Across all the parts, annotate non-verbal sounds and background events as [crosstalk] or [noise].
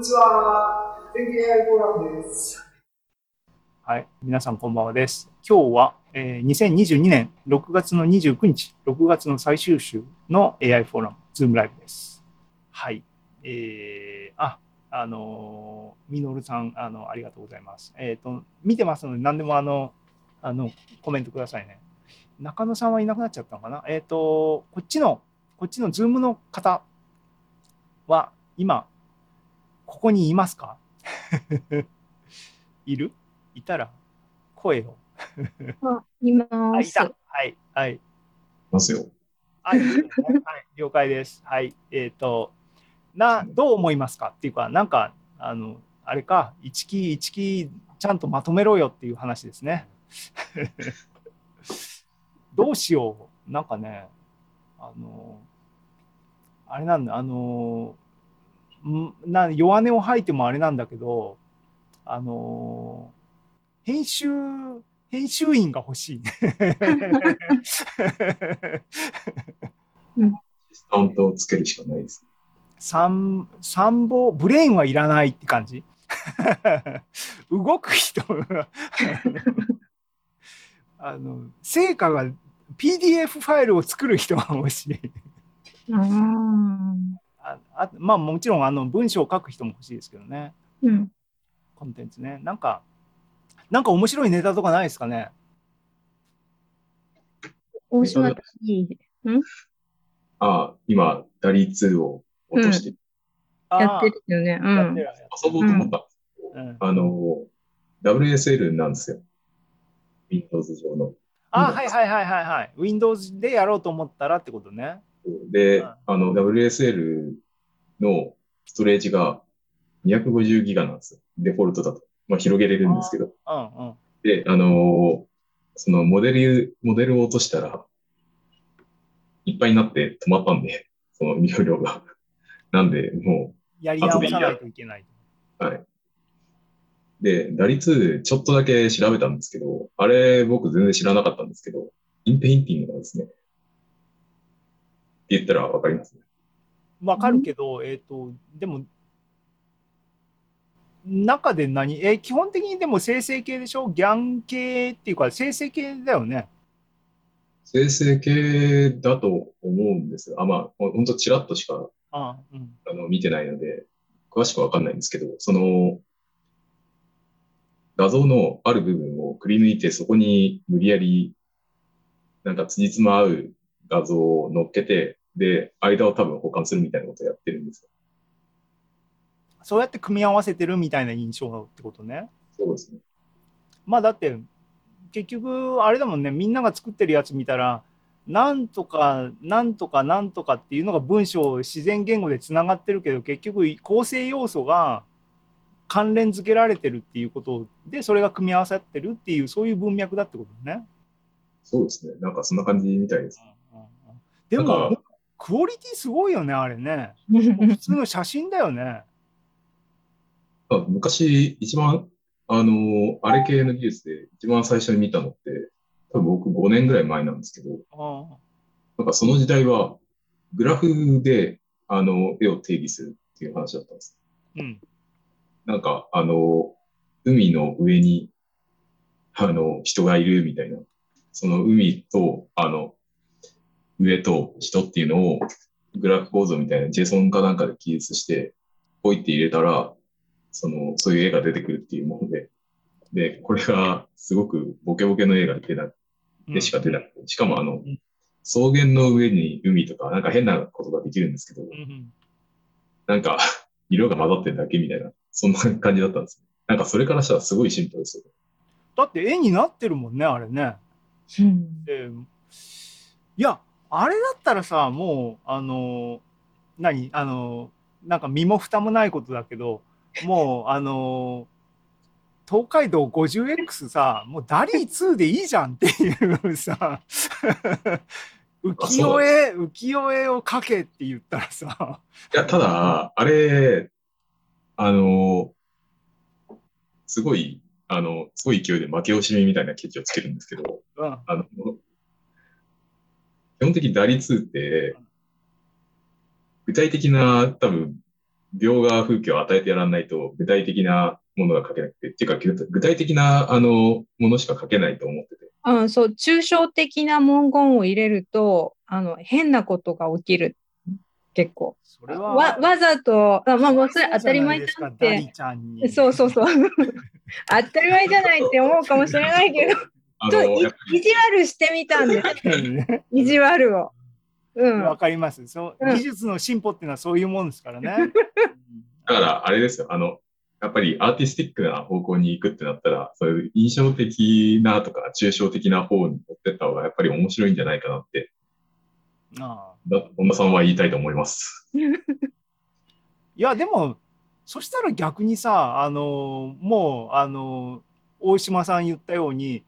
にちは。天気 AI フォーラムです。はい、皆さんこんばんはです。今日は、えー2022年6月の29日、6月の最終週の AI フォーラム、ズームライブです。はい。えー、あ、あの、みのるさん、あの、ありがとうございます。えっ、と、見てますので、何でもあの、あの、コメントくださいね。中野さんはいなくなっちゃったのかな？えっ、と、こっちの、こっちのズームの方は、今、ここにいますか？[laughs] いる？いたら？声を？あ、いまあ、いす。た。はい。はい。ますよ。あ、いはい。了解です。はい。えっ、と、な、どう思いますか？っていうか、なんか、あの、あれか、一期一期ちゃんとまとめろよっていう話ですね。[laughs] どうしよう？なんかね、あの、あれなんだ、あの、んな弱音を吐いてもあれなんだけど、あの、編集、編集員が欲しい。スタントをつけるしかないです。参参謀、ブレインはいらないって感じ動く人あの、成果が PDF ファイルを作る人が欲しい。うん。ああまあもちろんあの文章を書く人も欲しいですけどね。うん。コンテンツね。なんか、なんか面白いネタとかないですかね？大島たち、ああ、今、ダリ2を落として、やってるよね。うんやって。るやってる遊ぼうと思ったうんあの、WSL なんですよ。Windows 上の。あ、はいはいはいはいはい。Windows でやろうと思ったらってことね。で、うんあの、WSL のストレージが250ギガなんですよ。デフォルトだと。まあ、広げれるんですけど。うんうん。で、あのそのモデル、モデルを落としたら、いっぱいになって止まったんで、その入力が。[laughs] なんで、もやり直さないといけない。う、はい。で、 DALL-E 2ちょっとだけ調べたんですけど、あれ僕全然知らなかったんですけど、 inpainting なんですね。って言ったらわかりますね。わかるけど、えっ、と、でも、中で何え、基本的にでも生成系でしょ？ GAN 系っていうか、生成系だよね。生成系だと思うんです。あ、まあ、ほんとちらっとしかあうん。あの見てないので、詳しくわかんないんですけど、その、画像のある部分をくり抜いて、そこに無理やり、なんか辻褄合う画像を乗っけて、で、間を多分保管するみたいなことをやってるんですよ。そうやって組み合わせてるみたいな印象ってことね。そうですね。まあだって、結局、あれだもんね、みんなが作ってるやつ見たら、なんとか、なんとか、なんとかっていうのが文章、自然言語でつながってるけど、結局、構成要素が関連付けられてるっていうことで、それが組み合わさってるっていう、そういう文脈だってことね。そうですね。なんかそんな感じみたいです。でなんもか、クオリティすごいよね、あれね。[laughs] 普通の写真だよね。まあ昔、一番、あの、あれ系の技術で一番最初に見たのって、多分僕5年ぐらい前なんですけど、あなんかその時代は、グラフで、あの、絵を定義するっていう話だったんです。うん。なんか、あの、海の上に、あの、人がいるみたいな。その海と、あの、上と人っていうのを、グラフ構造みたいな JSON かなんかで記述して、ポイって入れたら、その、そういう絵が出てくるっていうもので、で、これがすごくボケボケの絵が出なでしか出なくて、しかもあのん、草原の上に海とか、なんか変なことができるんですけど、なんか、[laughs] 色が混ざってるだけみたいな、そんな感じだったんです。なんかそれからしたらすごいシンプルですよ。だって絵になってるもんね、あれね。うん。でいや、あれだったらさ、もう、あの、何あの、なんか身も蓋もないことだけど、もう、あの、東海道 50X さ、もうダリー2でいいじゃんっていうさ、[laughs] 浮世絵、浮世絵を描けって言ったらさ、いや、ただ、あれ、あの、すごい、あの、すごい勢いで負け惜しみみたいなケチをつけるんですけど、うん、あの、基本的に打率って、具体的な多分描画風景を与えてやらないと具体的なものが書けなくて、っていうか具具体的なあのものしか書けないと思ってて。うん、そう、抽象的な文言を入れると、あの、変なことが起きる。結構。それはわ、わざと、あまあ、もうそれ当たり前じゃんって。リちゃんに。そうそうそう。[laughs] 当たり前じゃないって思うかもしれないけど、あちょっ意地悪してみたんです。ね [laughs] 意地悪を。うん。わかります。そううん技術の進歩っていうのはそういうもんですからね。[laughs] だから、あれですよ。あの、やっぱりアーティスティックな方向に行くってなったら、そういう印象的なとか抽象的な方に持ってった方がやっぱり面白いんじゃないかなって、ああだ本田さんは言いたいと思います。[laughs] いや、でも、そしたら逆にさ、あの、もう、あの、大島さん言ったように、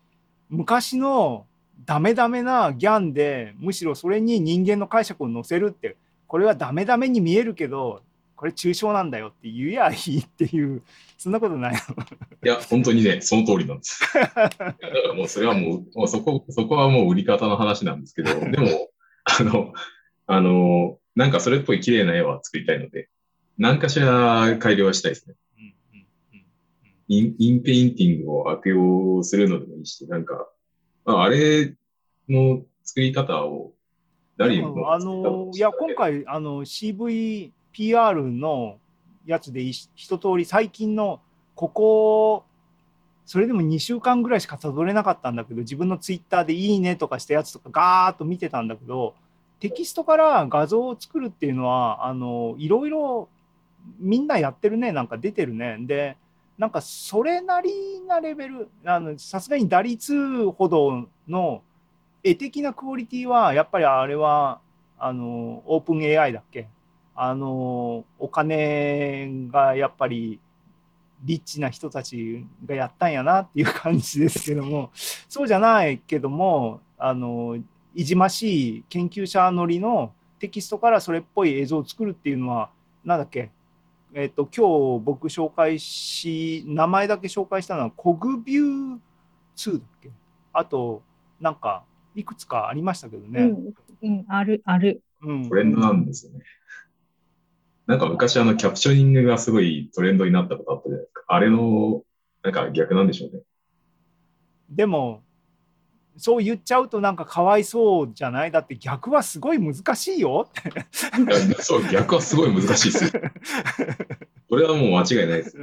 昔のダメダメなギャンで、むしろそれに人間の解釈を乗せるって、これはダメダメに見えるけど、これ抽象なんだよって言えばいいっていう、[laughs] そんなことないの。いや、本当にね、その通りなんです。[laughs] もうそれはもう、もうそこ、そこはもう売り方の話なんですけど、でも、あの、あの、なんかそれっぽい綺麗な絵は作りたいので、何かしら改良はしたいですね。イン inpainting を悪用するのでもいいし、なんか、ああれの作り方を、誰にでもあのい。や今回あの CVPR のやつでい一通り最近のここそれでも2週間ぐらいしかたどれなかったんだけど自分のツイッターで「いいね」とかしたやつとかガーッと見てたんだけどテキストから画像を作るっていうのはあのいろいろみんなやってるねなんか出てるね。でなんかそれなりなレベルさすがに打率ほどの絵的なクオリティはやっぱりあれはあのオープン AI だっけ？あのお金がやっぱりリッチな人たちがやったんやなっていう感じですけども [laughs] そうじゃないけどもあのいじましい研究者乗りのテキストからそれっぽい映像を作るっていうのはなんだっけ？えっ、と今日僕紹介し名前だけ紹介したのはコグビュー2だっけ？あとなんかいくつかありましたけどね。うん、うん、ある、ある。うんトレンドなんですよね。なんか昔あのキャプショニングがすごいトレンドになったことあったじゃないですか。あれの、なんか逆なんでしょうね。でもそう言っちゃうとなんかかわいそうじゃない？だって逆はすごい難しいよっそう、逆はすごい難しいですよ。[laughs] それはもう間違いないです。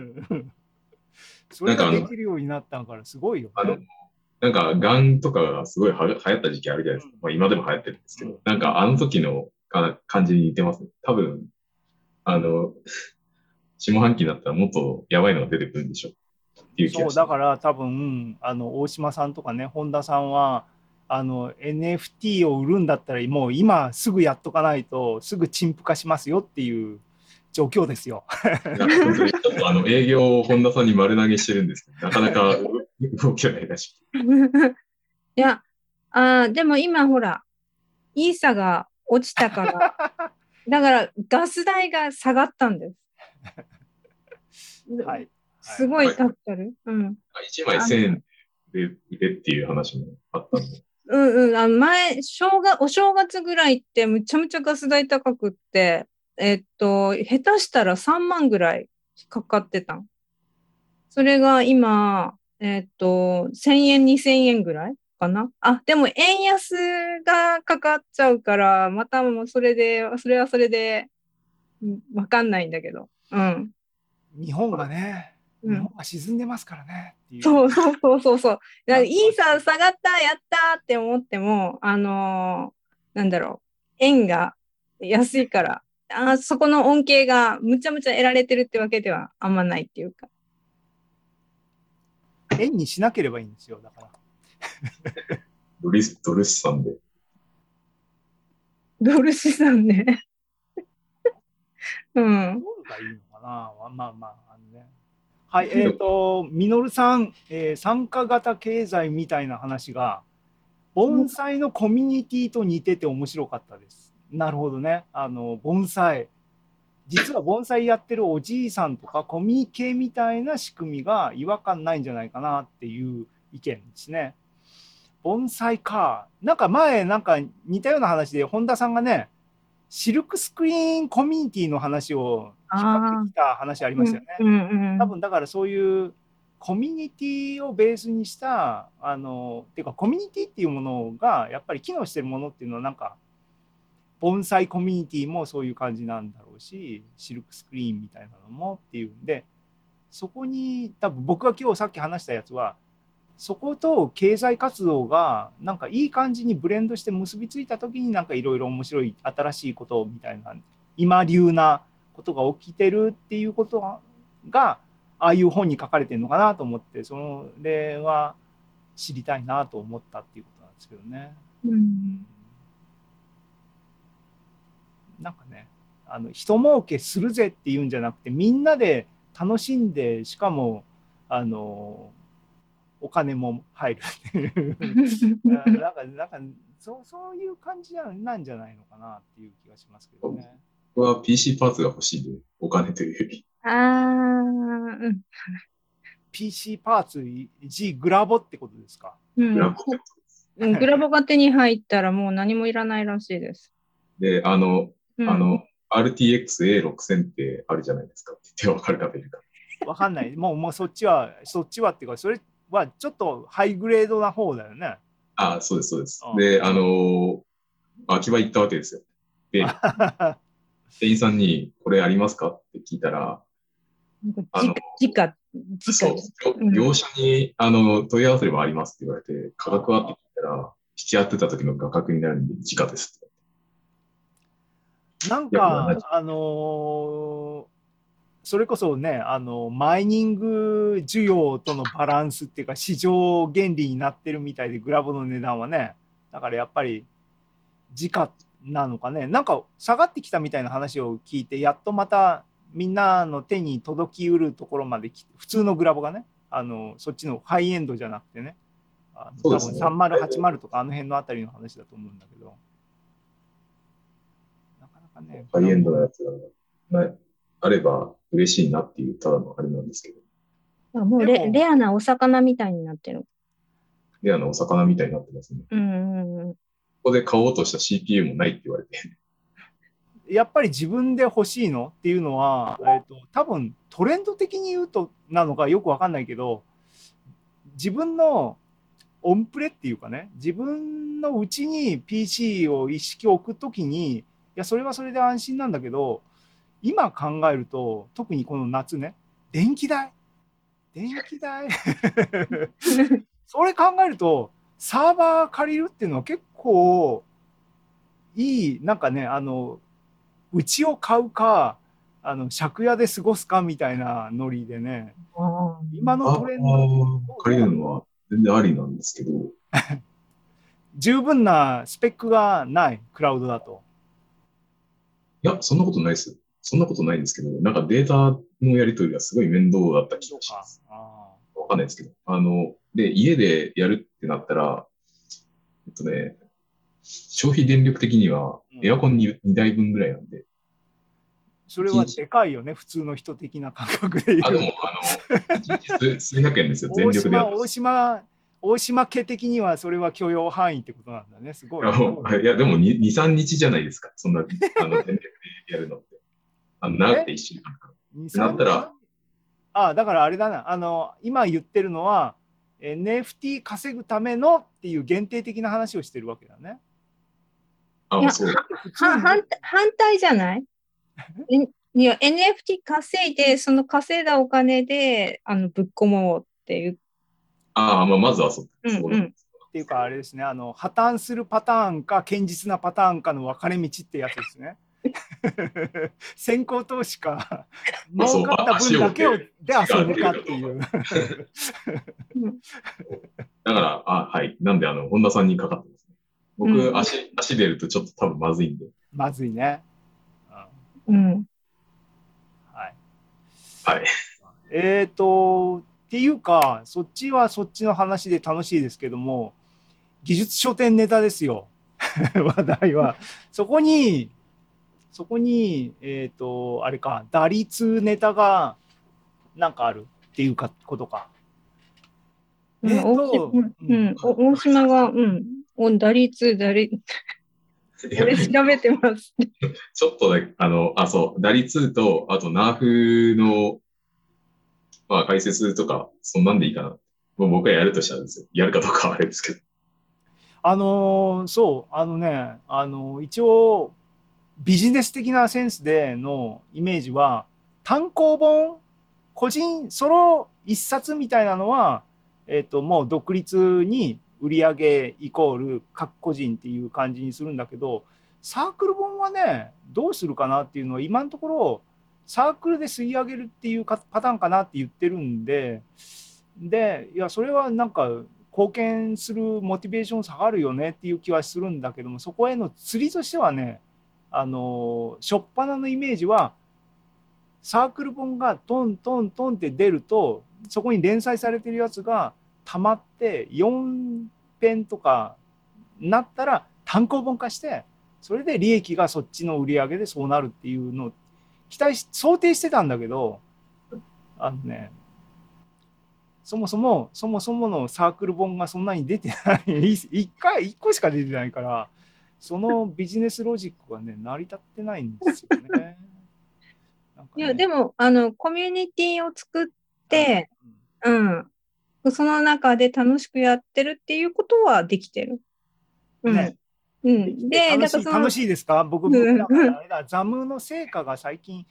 それができるようになったからすごいよ、あの、なんか、ガンとかがすごいは流行った時期あるじゃないですか。まあ今でも流行ってるんですけど、なんかあの時のか感じに似てますね。多分、あの、下半期になったらもっとやばいのが出てくるんでしょう。っていう気そうだから多分あの大島さんとかね本田さんはあの NFT を売るんだったらもう今すぐやっとかないとすぐ陳腐化しますよっていう状況ですよ。ちょっとあの営業を本田さんに丸投げしてるんですけど、なかなか動きがないらしくて。[laughs] いや、あーでも今ほら、イーサが落ちたから、[laughs] だからガス代が下がったんです。はい、すごい助かる。うん。1枚1000円で売れっていう話もあったんで。うんうん。あの前、正月、お正月ぐらいってむちゃむちゃガス代高くって、えっと、下手したら3万ぐらいかかってたん。それが今、えっと、1000円、2000円ぐらいかな。あ、でも円安がかかっちゃうから、またもうそれで、それはそれで、うんわかんないんだけど。うん。日本がね、うん日本が沈んでますからねっていう。そうそうそうそうそう。だからいいさ、下がった、やったって思っても、あのーなんだろう、円が安いから、あーそこの恩恵がむちゃむちゃ得られてるってわけではあんまないっていうか。円にしなければいいんですよだから。ドルドル資産で。ドル資産ね。[laughs] うん。どうがいいのかなまあまあ。はい、えっ、と、みのるさん、えー参加型経済みたいな話が、盆栽のコミュニティと似てて面白かったです。なるほどね。あの、盆栽。実は盆栽やってるおじいさんとかコミュニケみたいな仕組みが違和感ないんじゃないかなっていう意見ですね。盆栽か。なんか前、なんか似たような話で、本田さんがね、シルクスクリーンコミュニティの話を引っ張ってきた話ありましたよね。うんうん多分だからそういうコミュニティをベースにしたあのっていうかコミュニティっていうものがやっぱり機能してるものっていうのはなんか盆栽コミュニティもそういう感じなんだろうしシルクスクリーンみたいなのもっていうんでそこに多分僕が今日さっき話したやつはそこと経済活動がなんかいい感じにブレンドして結びついた時になんかいろいろ面白い新しいことみたいな今流なことが起きてるっていうことがああいう本に書かれてるのかなと思ってそれは知りたいなと思ったっていうことなんですけどね。うんなんかねあの人儲けするぜっていうんじゃなくてみんなで楽しんでしかもあのお金も入るっていう [laughs] なんかなんかそうそういう感じなんなんじゃないのかなっていう気がしますけどね。僕は PC パーツが欲しいんで、お金というより。ああ、うん。PC パーツ G グラボってことですか？うんグラボってことです。うんグラボが手に入ったらもう何もいらないらしいです。で、あの、うんあの、RTX-A6000 ってあるじゃないですか。って言ってわかる方いるか。わかんない。もうもうそっちはそっちはっていうかそれはちょっとハイグレードな方だよね。あそうです、そうですあ。で、あのー秋葉行ったわけですよ。で、[laughs] 店員さんに、これありますか？って聞いたら、あのじか、じそうか、うん業者にあの問い合わせればありますって言われて、価格は？って聞いたら、引き合ってた時の価格になるんで、時価です。なんか、あのーそれこそね、あの、マイニング需要とのバランスっていうか、市場原理になってるみたいで、グラボの値段はね。だからやっぱり、時価なのかね。なんか下がってきたみたいな話を聞いて、やっとまたみんなの手に届きうるところまで来て、普通のグラボがね、あの、そっちのハイエンドじゃなくてね。あのね多分3080とかあの辺のあたりの話だと思うんだけど。なかなかね。ハイエンドのやつが、なあれば嬉しいなっていう、ただのあれなんですけど、もうレレアなお魚みたいになってる。レアなお魚みたいになってますね。うん。ここで買おうとした CPU もないって言われて、やっぱり自分で欲しいのっていうのは、えっと多分トレンド的に言うとなのかよくわかんないけど自分のオンプレっていうかね自分のうちに PC を意識を置くときにいやそれはそれで安心なんだけど今考えると特にこの夏ね電気代。電気代。[laughs] それ考えるとサーバー借りるっていうのは結構いいなんかねあのうちを買うかあの借家で過ごすかみたいなノリでね。あ今のあトレンドあ、借りるのは全然ありなんですけど、[laughs] 十分なスペックがないクラウドだと。いや、そんなことないです。そんなことないんですけど、なんかデータのやり取りがすごい面倒だった気がします。あわかんないですけど。あの、で、家でやるってなったら、えっとね、消費電力的にはうんエアコン 2, 2台分ぐらいなんで、それはでかいよね普通の人的な感覚で言あ、でうも、あの、数 [laughs] 数百円ですよ、全大力で大島大島家的にはそれは許容範囲ってことなんだねすごい。いや、でも2、3日じゃないですか。そんな、あの、電力でやるの。あの、長くて1週間か。二なったらあだからあれだなあの今言ってるのは NFT 稼ぐためのっていう限定的な話をしてるわけだね。あ、いやそう。反反対じゃない？え？いや NFT 稼いで、その稼いだお金であのぶっ込もうっていう。ああ、まあ、まずはそう。うんそうなんですっていうかあれですねあの破綻するパターンか堅実なパターンかの分かれ道ってやつですね。先行投資か [laughs] 儲かった分だけをあで遊ぶかっていう。[laughs] だから、あ、はい。なんで、あの、本田さんにかかってますね。僕、うん足、足出るとちょっと多分まずいんで。まずいね。うんうん。はい。はい。えっ、と、っていうか、そっちはそっちの話で楽しいですけども、技術書店ネタですよ。[laughs] 話題は。そこに、そこに、えっ、と、あれか、打率ネタがなんかあるっていうかことか。うんえうん、お大島が、うん、お打率、打率、いや俺調べてます。[laughs] ちょっとだけ、あの、あ、そう、打率と、あと、ナーフの、まあ、解説とか、そんなんでいいかな。もう僕はやるとしたらですよ。やるかどうかはあれですけど。あのーそう、あのね、あの一応、ビジネス的なセンスでのイメージは、単行本、個人ソロ一冊みたいなのは、えっ、と、もう独立に売り上げイコール各個人っていう感じにするんだけど、サークル本はね、どうするかなっていうのは、今のところ、サークルで吸い上げるっていうかパターンかなって言ってるんで、で、いや、それはなんか、貢献するモチベーション下がるよねっていう気はするんだけども、そこへの釣りとしてはね、あの、初っ端のイメージは、サークル本がトントントンって出ると、そこに連載されてるやつが溜まって4編とかなったら単行本化して、それで利益がそっちの売り上げでそうなるっていうのを期待し、想定してたんだけど、あのね、そもそも、そもそものサークル本がそんなに出てない、い。[laughs] 一回、一個しか出てないから、そのビジネスロジックがね、成り立ってないんですよね。[laughs] ねいや、でも、あの、コミュニティを作って、うん。その中で楽しくやってるっていうことはできてる。うん。ねうん。で、楽しい楽、しいですか？僕、うん僕だからあれだ、ザムの成果が最近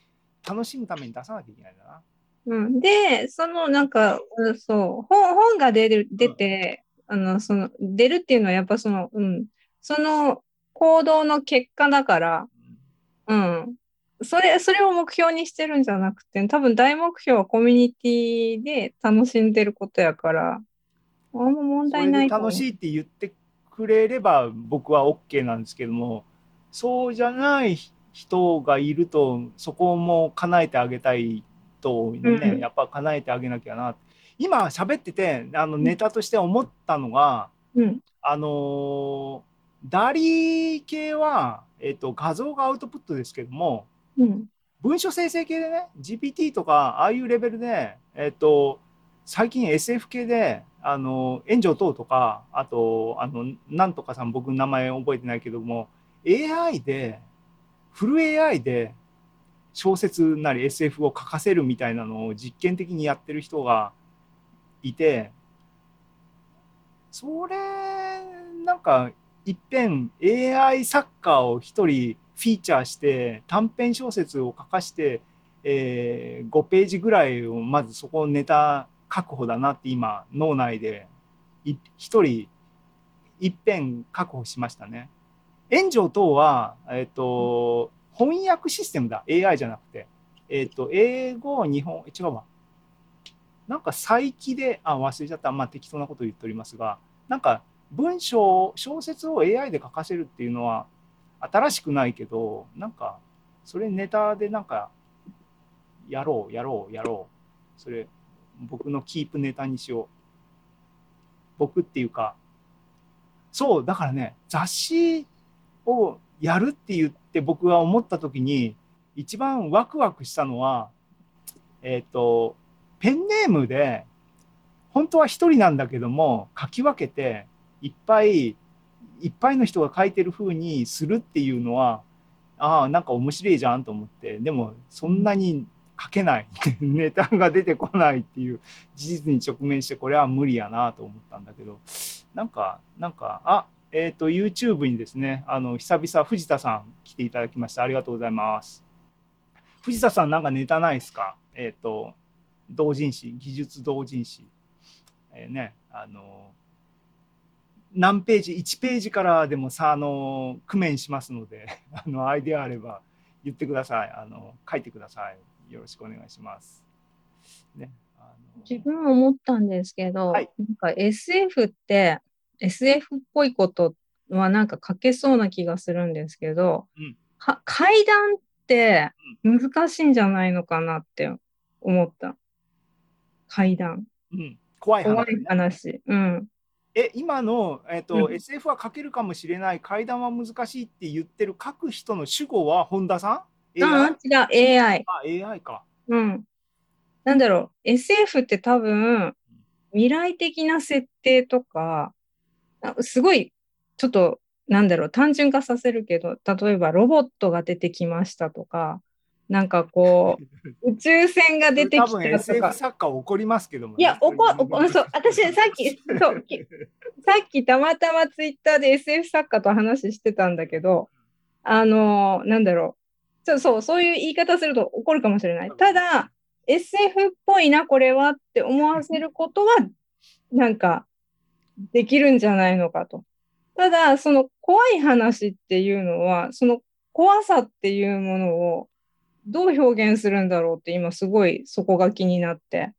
楽しむために出さなきゃいけないんだな。うん。で、そのなんか、うんそう、本、本が出る、出て、あの、その、出るっていうのはやっぱその、うん。その行動の結果だから、うん。それ、それを目標にしてるんじゃなくて、多分大目標はコミュニティで楽しんでることやから、あんま問題ない楽しいって言ってくれれば僕は OK なんですけども、そうじゃない人がいると、そこも叶えてあげたいとね、うんやっぱ叶えてあげなきゃな。今喋ってて、あのネタとして思ったのが、うん。あのーダリ系は、えっと、画像がアウトプットですけども、うん。文書生成系でね、GPT とか、ああいうレベルで、えっと、最近 SF 系で、あの、炎上等とか、あと、あの、なんとかさん、僕名前覚えてないけども、AI で、フル AI で小説なり SF を書かせるみたいなのを実験的にやってる人がいて、それ、なんか、いっぺん AI 作家を一人フィーチャーして短編小説を書かして、えー5ページぐらいをまずそこネタ確保だなって今脳内でい一人いっぺん確保しましたね。炎上等は、えっと翻訳システムだ。AI じゃなくて、えっと英語日本違うわ。なんか再起であ忘れちゃった。まあ適当なこと言っておりますがなんか文章小説を AI で書かせるっていうのは新しくないけどなんかそれネタでなんかやろうやろうやろう。それ僕のキープネタにしよう。僕っていうか。そうだからね雑誌をやるって言って僕は思った時に一番ワクワクしたのはえっ、とペンネームで本当は一人なんだけども書き分けていっぱいいっぱいの人が書いてる風にするっていうのはああなんか面白いじゃんと思って。でもそんなに書けない。[laughs] ネタが出てこないっていう事実に直面してこれは無理やなと思ったんだけど。なんかなんかあえっ、と YouTube にですねあの久々藤田さん来ていただきました。ありがとうございます。藤田さんなんかネタないですか？えっ、と同人誌技術同人誌。えーねあの何ページ1ページからでもさあの工面しますので [laughs] あのアイデアあれば言ってくださいあの書いてくださいよろしくお願いしますねあの自分も思ったんですけど、はいなんか SF って SF っぽいことはなんか書けそうな気がするんですけど、うんか階段って難しいんじゃないのかなって思った。階段。うん、怖い話怖い話。うん。え今の、えっとうん SF は書けるかもしれない階段は難しいって言ってる書く人の主語は本田さん？AI? あ、違う、AI。あ AI かうん。なんだろう、SF って多分、未来的な設定とか、あすごい、ちょっとなんだろう、単純化させるけど、例えばロボットが出てきましたとか、なんかこう、宇宙船が出てき多分たと SF か。作家怒りますけども、いや、おこ、そう、私さっき、[laughs] そう、きさっきたまたまツイッターで SF 作家と話してたんだけど、あのなんだろう。そう、そう、そういう言い方すると怒るかもしれない。ただ、SF っぽいな、これはって思わせることは、なんか、できるんじゃないのかと。ただ、その怖い話っていうのは、その怖さっていうものをどう表現するんだろうって今すごいそこが気になって。